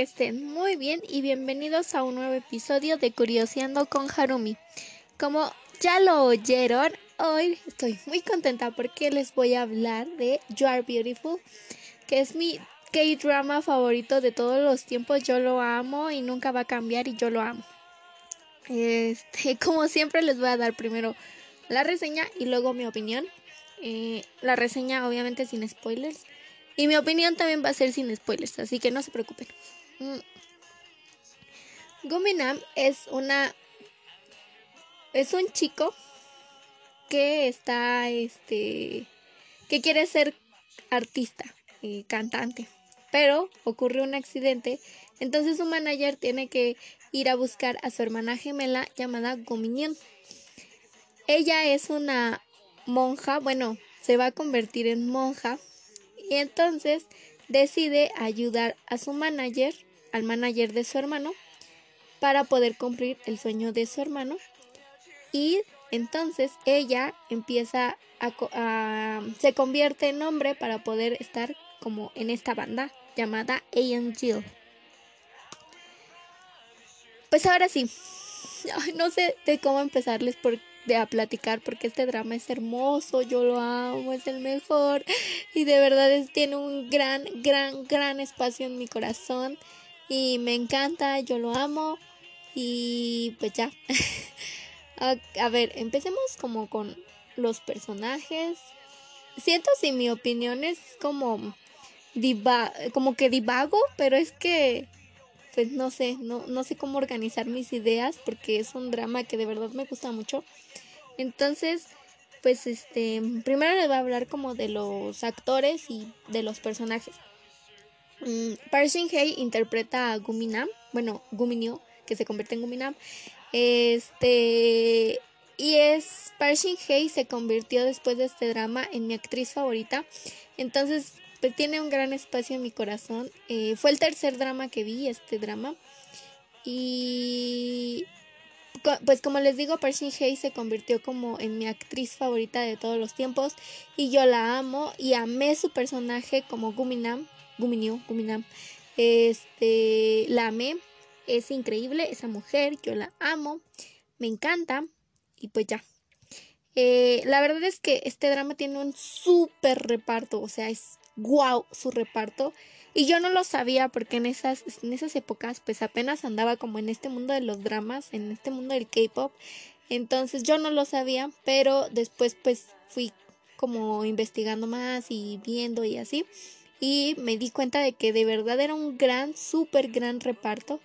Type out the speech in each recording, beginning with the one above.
estén muy bien y bienvenidos a un nuevo episodio de Curioseando con Harumi. Como ya lo oyeron, hoy estoy muy contenta porque les voy a hablar de You Are Beautiful, que es mi K-drama favorito de todos los tiempos. Yo lo amo y nunca va a cambiar y yo lo amo. Este, como siempre les voy a dar primero la reseña y luego mi opinión. Eh, la reseña obviamente sin spoilers. Y mi opinión también va a ser sin spoilers, así que no se preocupen. Mm. Guminam es una es un chico que está este que quiere ser artista y cantante, pero ocurre un accidente, entonces su manager tiene que ir a buscar a su hermana gemela llamada Gominion. Ella es una monja, bueno, se va a convertir en monja y entonces decide ayudar a su manager, al manager de su hermano, para poder cumplir el sueño de su hermano. Y entonces ella empieza a, se convierte en hombre para poder estar como en esta banda llamada Angel. Pues ahora sí, no sé de cómo empezarles porque de a platicar porque este drama es hermoso, yo lo amo, es el mejor y de verdad tiene un gran, gran, gran espacio en mi corazón y me encanta, yo lo amo y pues ya. a, ver, empecemos como con los personajes. Siento si mi opinión es como diva como que divago, pero es que pues no sé, no, no sé cómo organizar mis ideas porque es un drama que de verdad me gusta mucho. Entonces, pues este, primero les voy a hablar como de los actores y de los personajes. Mm, Park Hye interpreta a Guminam, bueno, Guminyo, que se convierte en Guminam. Este, y es Park Hye se convirtió después de este drama en mi actriz favorita. Entonces, pues tiene un gran espacio en mi corazón. Eh, fue el tercer drama que vi, este drama. Y pues como les digo, Pershing Hay se convirtió como en mi actriz favorita de todos los tiempos y yo la amo y amé su personaje como Guminam, Guminyu, Guminam. Este, la amé, es increíble esa mujer, yo la amo, me encanta y pues ya. Eh, la verdad es que este drama tiene un súper reparto, o sea, es guau su reparto. Y yo no lo sabía porque en esas, en esas épocas pues apenas andaba como en este mundo de los dramas, en este mundo del K-Pop. Entonces yo no lo sabía, pero después pues fui como investigando más y viendo y así. Y me di cuenta de que de verdad era un gran, súper gran reparto.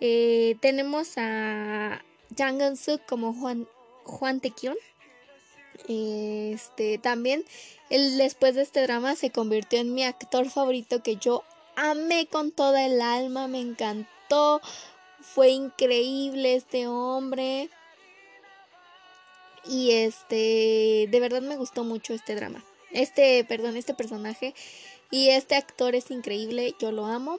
Eh, tenemos a Jang Eun-suk como Juan, Juan. Este, también, él después de este drama se convirtió en mi actor favorito que yo amé con toda el alma, me encantó, fue increíble este hombre. Y este, de verdad me gustó mucho este drama. Este, perdón, este personaje y este actor es increíble, yo lo amo.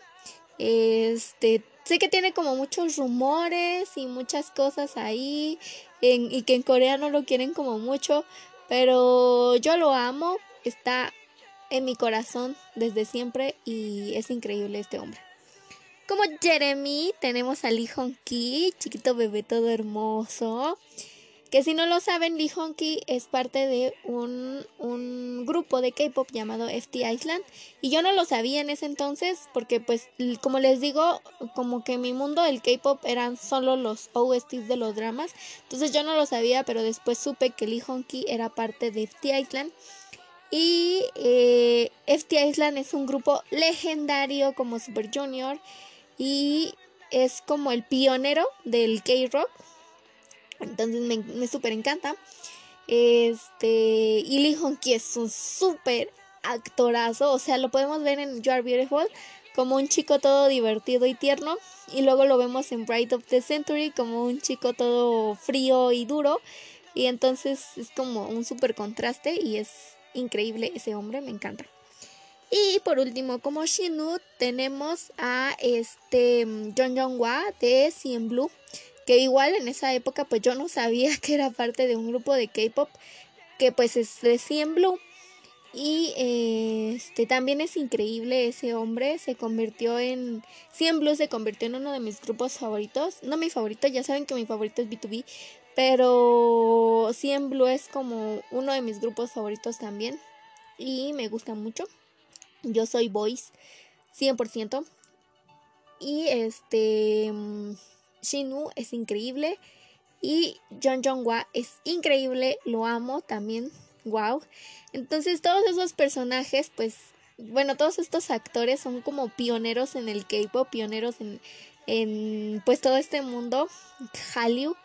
Este, sé que tiene como muchos rumores y muchas cosas ahí y que en Corea no lo quieren como mucho, pero yo lo amo, está en mi corazón desde siempre y es increíble este hombre. Como Jeremy, tenemos a Lee Hong Ki, chiquito bebé todo hermoso. Que si no lo saben, Lee Hong Ki es parte de un, un grupo de K-pop llamado FT Island. Y yo no lo sabía en ese entonces, porque, pues, como les digo, como que en mi mundo el K-pop eran solo los OSTs de los dramas. Entonces yo no lo sabía, pero después supe que Lee Hong Ki era parte de FT Island. Y eh, FT Island es un grupo legendario como Super Junior. Y es como el pionero del K-Rock entonces me, me súper encanta. Este, y Lee Hong Ki es un súper actorazo. O sea, lo podemos ver en You Are Beautiful como un chico todo divertido y tierno. Y luego lo vemos en Bright of the Century como un chico todo frío y duro. Y entonces es como un súper contraste y es increíble ese hombre, me encanta. Y por último, como Shinu, tenemos a este John Jong Hwa de CN Blue que igual en esa época pues yo no sabía que era parte de un grupo de K-pop que pues es de Blue Y este también es increíble ese hombre, se convirtió en 100 Blues se convirtió en uno de mis grupos favoritos, no mi favorito, ya saben que mi favorito es B2B, pero 100 Blue es como uno de mis grupos favoritos también y me gusta mucho. Yo soy Boys 100%. Y este Shinu es increíble y John Jong Hwa es increíble, lo amo también. Wow. Entonces todos esos personajes pues bueno, todos estos actores son como pioneros en el K-pop, pioneros en, en pues todo este mundo Hallyu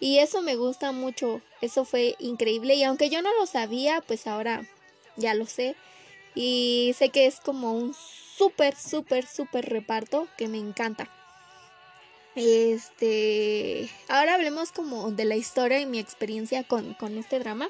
y eso me gusta mucho, eso fue increíble y aunque yo no lo sabía, pues ahora ya lo sé. Y sé que es como un súper, súper, súper reparto que me encanta. Este, ahora hablemos como de la historia y mi experiencia con, con este drama.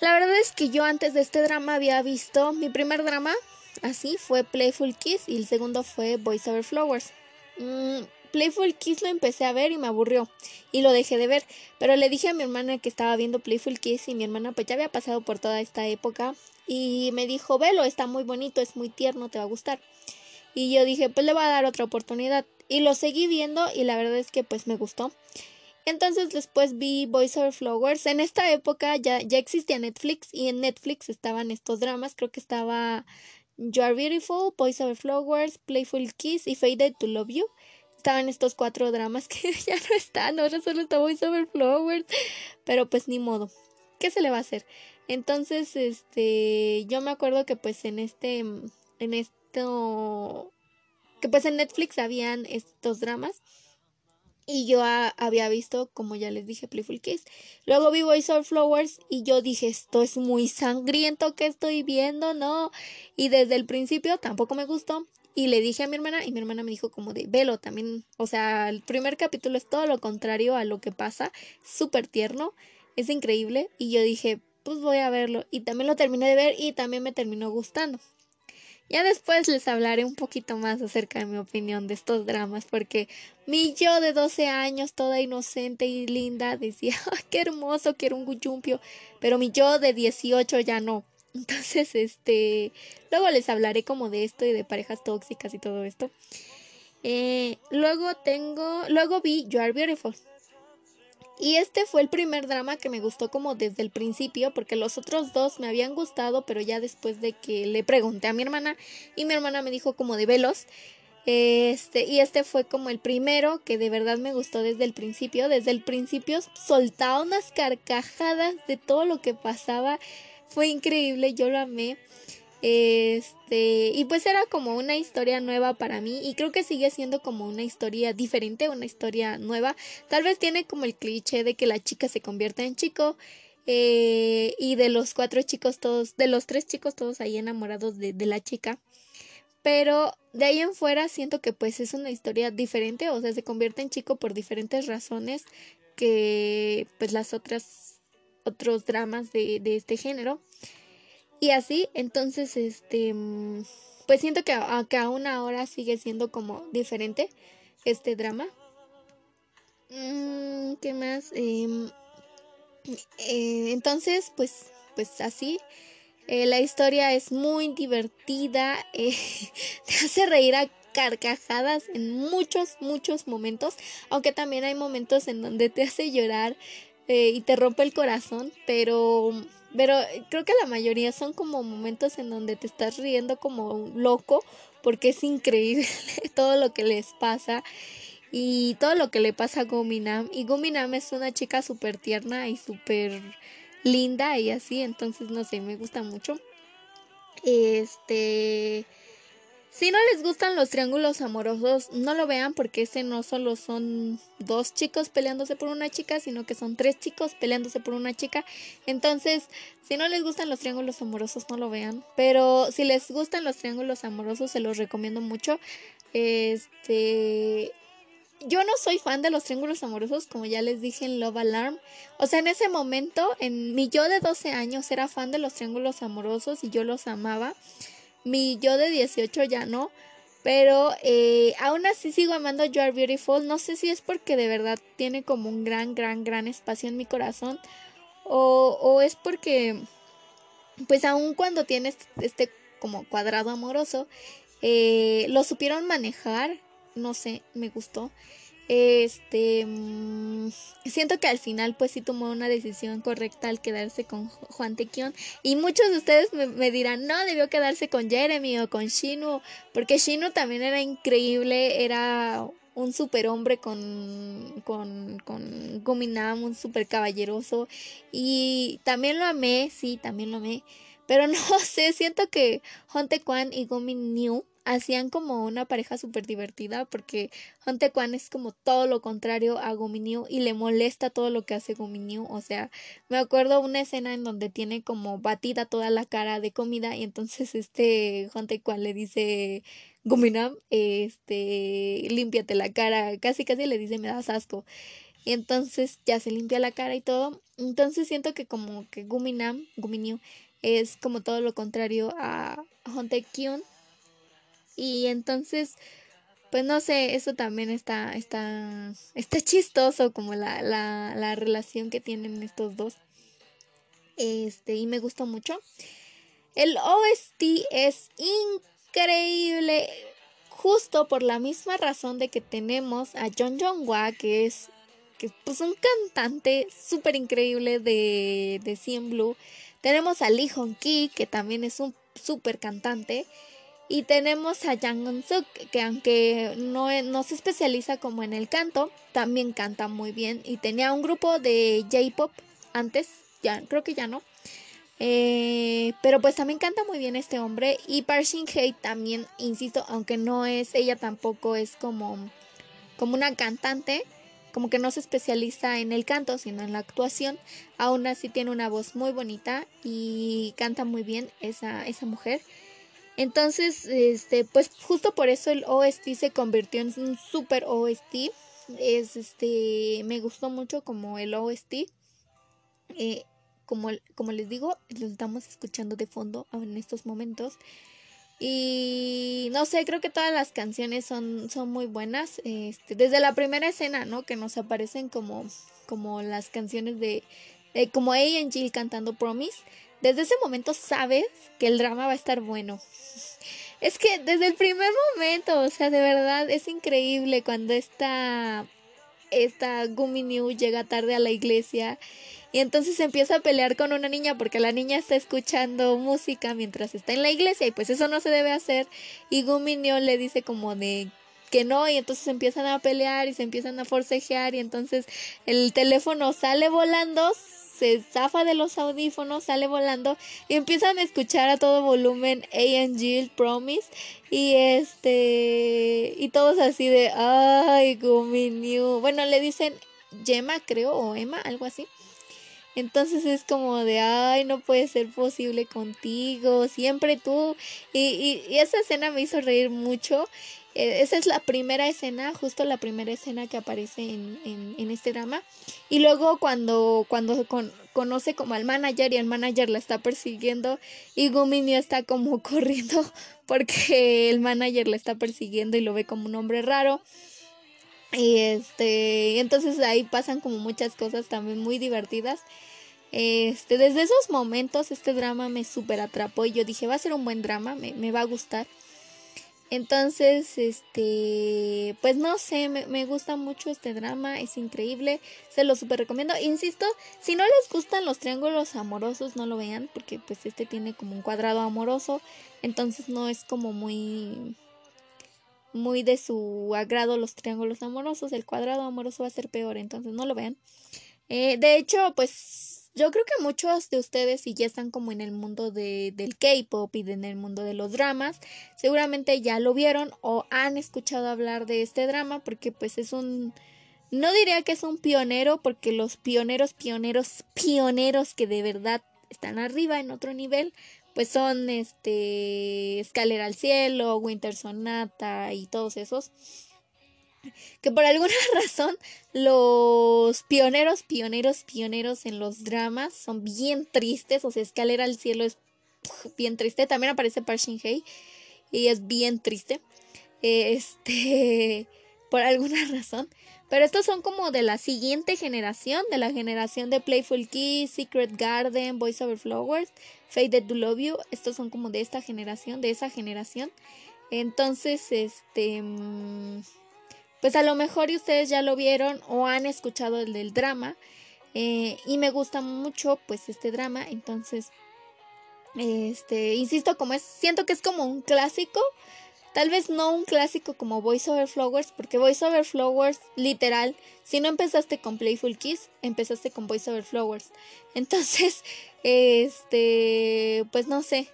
La verdad es que yo antes de este drama había visto mi primer drama, así, fue Playful Kiss y el segundo fue Voice Over Flowers. Mm, Playful Kiss lo empecé a ver y me aburrió y lo dejé de ver, pero le dije a mi hermana que estaba viendo Playful Kiss y mi hermana pues ya había pasado por toda esta época y me dijo, velo, está muy bonito, es muy tierno, te va a gustar. Y yo dije, pues le voy a dar otra oportunidad y lo seguí viendo y la verdad es que pues me gustó. Entonces después vi Voice Over Flowers. En esta época ya, ya existía Netflix y en Netflix estaban estos dramas. Creo que estaba You Are Beautiful, Voice Over Flowers, Playful Kiss y Faded to Love You estaban estos cuatro dramas que ya no están, ahora solo está Voice Over Flowers, pero pues ni modo, ¿qué se le va a hacer? Entonces, este, yo me acuerdo que pues en este, en esto, que pues en Netflix habían estos dramas y yo había visto, como ya les dije, Playful Kiss. Luego vi Voice Over Flowers y yo dije, esto es muy sangriento que estoy viendo, ¿no? Y desde el principio tampoco me gustó. Y le dije a mi hermana y mi hermana me dijo como de, velo también, o sea, el primer capítulo es todo lo contrario a lo que pasa, súper tierno, es increíble y yo dije, pues voy a verlo y también lo terminé de ver y también me terminó gustando. Ya después les hablaré un poquito más acerca de mi opinión de estos dramas, porque mi yo de 12 años, toda inocente y linda, decía, qué hermoso, quiero un guyumpio, pero mi yo de 18 ya no. Entonces, este, luego les hablaré como de esto y de parejas tóxicas y todo esto. Eh, luego tengo, luego vi You Are Beautiful. Y este fue el primer drama que me gustó como desde el principio, porque los otros dos me habían gustado, pero ya después de que le pregunté a mi hermana y mi hermana me dijo como de velos. Este, y este fue como el primero que de verdad me gustó desde el principio. Desde el principio soltaba unas carcajadas de todo lo que pasaba fue increíble, yo lo amé. Este, y pues era como una historia nueva para mí y creo que sigue siendo como una historia diferente, una historia nueva. Tal vez tiene como el cliché de que la chica se convierta en chico eh, y de los cuatro chicos todos, de los tres chicos todos ahí enamorados de, de la chica. Pero de ahí en fuera siento que pues es una historia diferente, o sea, se convierte en chico por diferentes razones que pues las otras otros dramas de, de este género. Y así, entonces, este, mm, pues siento que, que aún ahora sigue siendo como diferente este drama. Mm, ¿Qué más? Em, eh, entonces, pues, pues así. Eh, la historia es muy divertida, eh, te hace reír a carcajadas en muchos, muchos momentos, aunque también hay momentos en donde te hace llorar y te rompe el corazón, pero, pero creo que la mayoría son como momentos en donde te estás riendo como loco porque es increíble todo lo que les pasa y todo lo que le pasa a Guminam. Y Guminam es una chica súper tierna y súper linda y así, entonces no sé, me gusta mucho. Este si no les gustan los triángulos amorosos, no lo vean porque ese no solo son dos chicos peleándose por una chica, sino que son tres chicos peleándose por una chica. Entonces, si no les gustan los triángulos amorosos, no lo vean. Pero si les gustan los triángulos amorosos, se los recomiendo mucho. Este, yo no soy fan de los triángulos amorosos, como ya les dije en Love Alarm. O sea, en ese momento, en mi yo de 12 años era fan de los triángulos amorosos y yo los amaba. Mi yo de 18 ya no. Pero eh, aún así sigo amando You Are Beautiful. No sé si es porque de verdad tiene como un gran, gran, gran espacio en mi corazón. O, o es porque pues aun cuando tienes este como cuadrado amoroso, eh, lo supieron manejar, no sé, me gustó. Este, mm, siento que al final pues sí tomó una decisión correcta al quedarse con Juan Tequion. Y muchos de ustedes me, dirán, no, debió quedarse con Jeremy o con Shinu, porque Shinu también era increíble, era un superhombre con, con, con Guminam, un super caballeroso. Y también lo amé, sí, también lo amé. Pero no sé, siento que Honte Kwan y Gumin New hacían como una pareja súper divertida porque Hunte Kwan es como todo lo contrario a Gominyu y le molesta todo lo que hace Gominyu. O sea, me acuerdo una escena en donde tiene como batida toda la cara de comida y entonces este Hunte Kwan le dice Guminam, este, límpiate la cara, casi casi le dice me das asco. Y entonces ya se limpia la cara y todo. Entonces siento que como que Guminam, es como todo lo contrario a Hunte Kyun y entonces, pues no sé, eso también está, está, está chistoso como la, la, la relación que tienen estos dos. Este, y me gustó mucho. El OST es increíble, justo por la misma razón de que tenemos a John John Wa, que es que, pues, un cantante súper increíble de, de Cien Blue. Tenemos a Lee Hong Ki, que también es un súper cantante. Y tenemos a Jang Eun Suk, que aunque no, e, no se especializa como en el canto, también canta muy bien. Y tenía un grupo de J-pop antes, ya creo que ya no. Eh, pero pues también canta muy bien este hombre. Y Park Shin Hye también, insisto, aunque no es, ella tampoco es como, como una cantante, como que no se especializa en el canto, sino en la actuación. Aún así tiene una voz muy bonita y canta muy bien esa, esa mujer. Entonces, este, pues justo por eso el OST se convirtió en un super OST. Es este, me gustó mucho como el OST. Eh, como, como les digo, lo estamos escuchando de fondo en estos momentos. Y no sé, creo que todas las canciones son, son muy buenas. Este, desde la primera escena, ¿no? Que nos aparecen como, como las canciones de, como ella y Jill cantando Promise desde ese momento sabes que el drama va a estar bueno. Es que desde el primer momento, o sea, de verdad es increíble cuando esta, esta Gumi New llega tarde a la iglesia y entonces empieza a pelear con una niña porque la niña está escuchando música mientras está en la iglesia y pues eso no se debe hacer y Gumi New le dice como de que no y entonces empiezan a pelear y se empiezan a forcejear y entonces el teléfono sale volando se zafa de los audífonos, sale volando y empiezan a escuchar a todo volumen A Promise y este y todos así de ay New. Bueno, le dicen Gemma, creo, o Emma, algo así. Entonces es como de, ay, no puede ser posible contigo, siempre tú. Y, y, y esa escena me hizo reír mucho. Eh, esa es la primera escena, justo la primera escena que aparece en, en, este drama. Y luego cuando, cuando conoce como al manager y el manager la está persiguiendo y Guminio está como corriendo porque el manager la está persiguiendo y lo ve como un hombre raro. Y este, entonces ahí pasan como muchas cosas también muy divertidas. Este, desde esos momentos este drama me super atrapó y yo dije, va a ser un buen drama, me, me va a gustar. Entonces, este, pues no sé, me, gusta mucho este drama, es increíble, se lo super recomiendo. Insisto, si no les gustan los triángulos amorosos, no lo vean, porque pues este tiene como un cuadrado amoroso, entonces no es como muy, muy de su agrado los triángulos amorosos, el cuadrado amoroso va a ser peor, entonces no lo vean. Eh, de hecho, pues yo creo que muchos de ustedes, si ya están como en el mundo de, del K-pop y en el mundo de los dramas, seguramente ya lo vieron o han escuchado hablar de este drama porque pues es un... No diría que es un pionero porque los pioneros, pioneros, pioneros que de verdad están arriba en otro nivel, pues son este Escalera al Cielo, Winter Sonata y todos esos que por alguna razón los pioneros, pioneros, pioneros en los dramas son bien tristes, o sea, Escalera al cielo es bien triste, también aparece Park Shin Hye y es bien triste, este, por alguna razón, Pero estos son como de la siguiente generación, de la generación de Playful Kiss, Secret Garden, Voice Over Flowers, Faded to Love You. Estos son como de esta generación, de esa generación. Entonces, este... Mm, pues a lo mejor ustedes ya lo vieron o han escuchado el del drama. Eh, y me gusta mucho pues este drama. Entonces, este, insisto, como es, siento que es como un clásico. Tal vez no un clásico como Voice Over Flowers, porque Voice Over Flowers, literal, si no empezaste con Playful Kiss, empezaste con Voice Over Flowers. Entonces, este, pues no sé.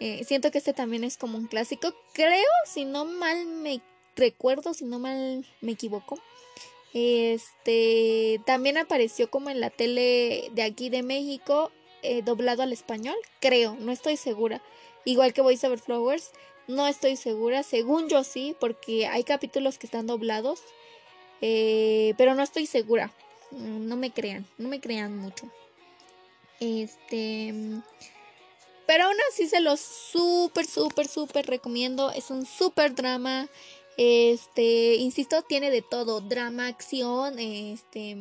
Eh, siento que este también es como un clásico. Creo, si no mal me recuerdo, si no mal me equivoco. Este también apareció como en la tele de aquí de México, eh, doblado al español, creo, no estoy segura. Igual que Voice Over Flowers, no estoy segura, según yo sí, porque hay capítulos que están doblados, eh, pero no estoy segura. No me crean, no me crean mucho. Este. Pero aún así se los súper, súper, súper recomiendo. Es un súper drama. Este, insisto, tiene de todo. Drama, acción, este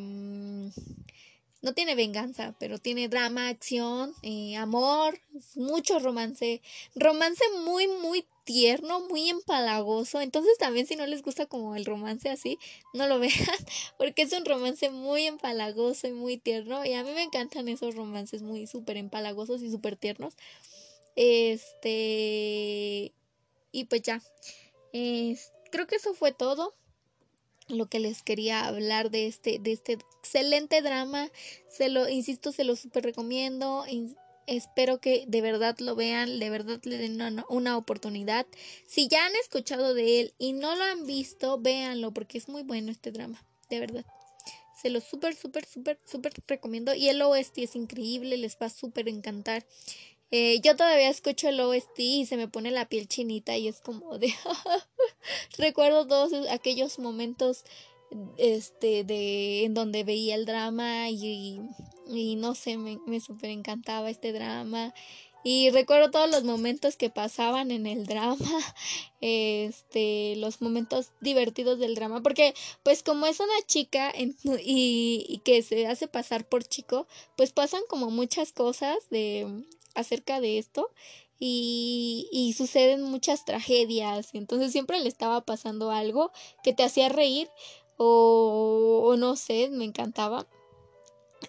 no tiene venganza, pero tiene drama, acción, eh, amor, mucho romance, romance muy, muy tierno, muy empalagoso. Entonces también si no les gusta como el romance así, no lo vean, porque es un romance muy empalagoso y muy tierno. Y a mí me encantan esos romances muy súper empalagosos y súper tiernos. Este... Y pues ya. Creo que eso fue todo lo que les quería hablar de este, de este excelente drama. Se lo, insisto, se lo super recomiendo. espero que de verdad lo vean, de verdad le den una, una, oportunidad. Si ya han escuchado de él y no lo han visto, véanlo porque es muy bueno este drama, de verdad. Se lo súper, súper, súper, súper recomiendo. Y el OST es increíble, les va a súper encantar. Eh, yo todavía escucho el OST y se me pone la piel chinita y es como de... Recuerdo todos aquellos momentos este de en donde veía el drama y, no sé, me, me súper encantaba este drama. Y recuerdo todos los momentos que pasaban en el drama, este, los momentos divertidos del drama, porque pues como es una chica y, y que se hace pasar por chico, pues pasan como muchas cosas de acerca de esto y, y suceden muchas tragedias. Entonces siempre le estaba pasando algo que te hacía reír o, o no sé, me encantaba.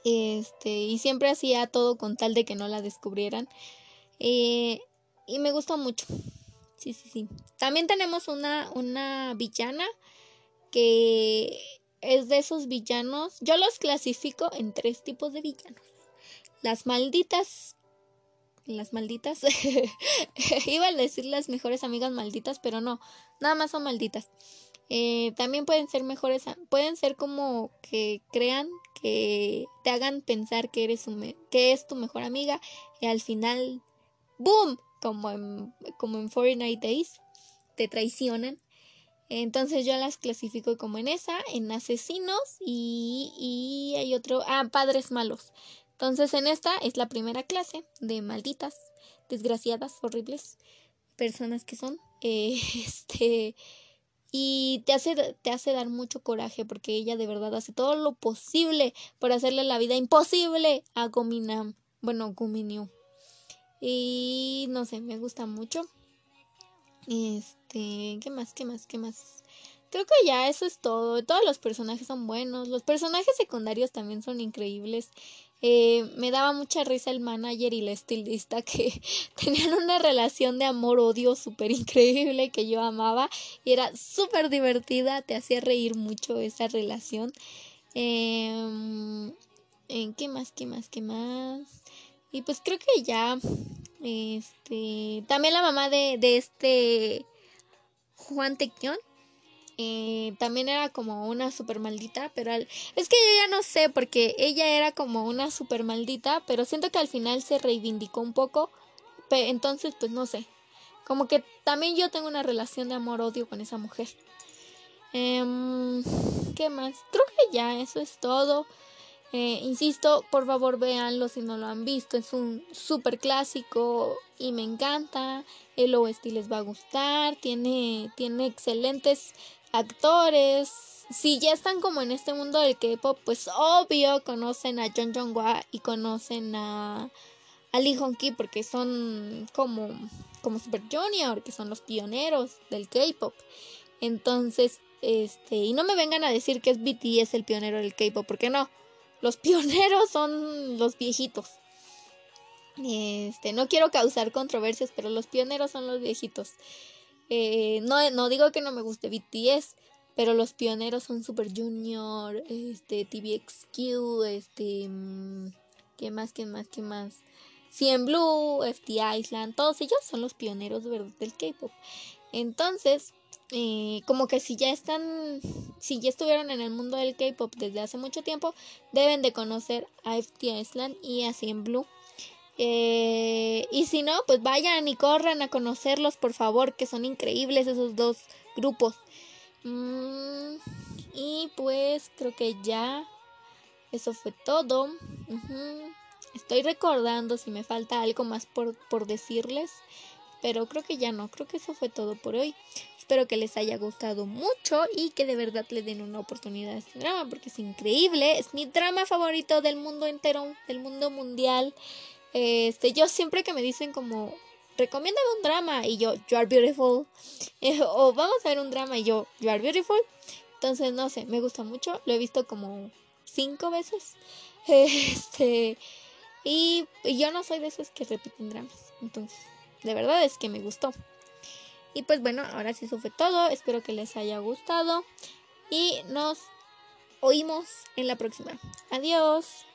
Este, y siempre hacía todo con tal de que no la descubrieran. Eh, y me gustó mucho. Sí, sí, sí. También tenemos una, una villana que es de esos villanos. Yo los clasifico en tres tipos de villanos. Las malditas las malditas. Iba a decir las mejores amigas malditas, pero no, nada más son malditas. Eh, también pueden ser mejores, pueden ser como que crean que te hagan pensar que eres un, que es tu mejor amiga y al final, ¡boom! Como en, como en 49 Days, te traicionan. Entonces yo las clasifico como en esa, en asesinos y, y hay otro, ah, padres malos. Entonces en esta es la primera clase de malditas, desgraciadas, horribles personas que son. Este y te hace, te hace dar mucho coraje porque ella de verdad hace todo lo posible por hacerle la vida imposible a Gominam. Bueno, Guminyu. Y no sé, me gusta mucho. Este, ¿qué más? ¿Qué más? ¿Qué más? Creo que ya eso es todo. Todos los personajes son buenos. Los personajes secundarios también son increíbles. Eh, me daba mucha risa el manager y la estilista que tenían una relación de amor-odio súper increíble que yo amaba y era súper divertida, te hacía reír mucho esa relación. Eh, ¿Qué más? ¿Qué más? ¿Qué más? Y pues creo que ya, este, también la mamá de, de este Juan Tequión eh, también era como una super maldita, pero es que yo ya no sé porque ella era como una super maldita, pero siento que al final se reivindicó un poco, entonces pues no sé, como que también yo tengo una relación de amor-odio con esa mujer. Em, ¿Qué más? Creo que ya eso es todo. Eh, insisto, por favor véanlo si no lo han visto. Es un super clásico y me encanta. El OST les va a gustar. Tiene, tiene excelentes actores, si ya están como en este mundo del K-pop, pues obvio conocen a John Jong-hwa y conocen a, a Lee Hong-ki porque son como, como Super Junior, que son los pioneros del K-pop. Entonces, este, y no me vengan a decir que es BTS el pionero del K-pop, porque no. Los pioneros son los viejitos. Este, no quiero causar controversias, pero los pioneros son los viejitos. Eh, no, no digo que no me guste BTS, pero los pioneros son Super Junior, este, TVXQ, este, mm, ¿qué más, qué más, qué más? Cien Blue, FT Island, todos ellos son los pioneros del K-pop. Entonces, eh, como que si ya están, si ya estuvieron en el mundo del K-pop desde hace mucho tiempo, deben de conocer a FT Island y a Cien Blue. Eh, y si no, pues vayan y corran a conocerlos, por favor, que son increíbles esos dos grupos. Mm, y pues creo que ya eso fue todo. Estoy recordando si me falta algo más por, por decirles. Pero creo que ya no, creo que eso fue todo por hoy. Espero que les haya gustado mucho y que de verdad le den una oportunidad a este drama porque es increíble. Es mi drama favorito del mundo entero, del mundo mundial. Este, yo siempre que me dicen como recomiéndame un drama y yo, You Are Beautiful. o vamos a ver un drama y yo, You Are Beautiful. Entonces, no sé, me gusta mucho. Lo he visto como cinco veces. Este. Y, yo no soy de esos que repiten dramas. Entonces, de verdad es que me gustó. Y pues bueno, ahora sí eso fue todo. Espero que les haya gustado. Y nos oímos en la próxima. Adiós.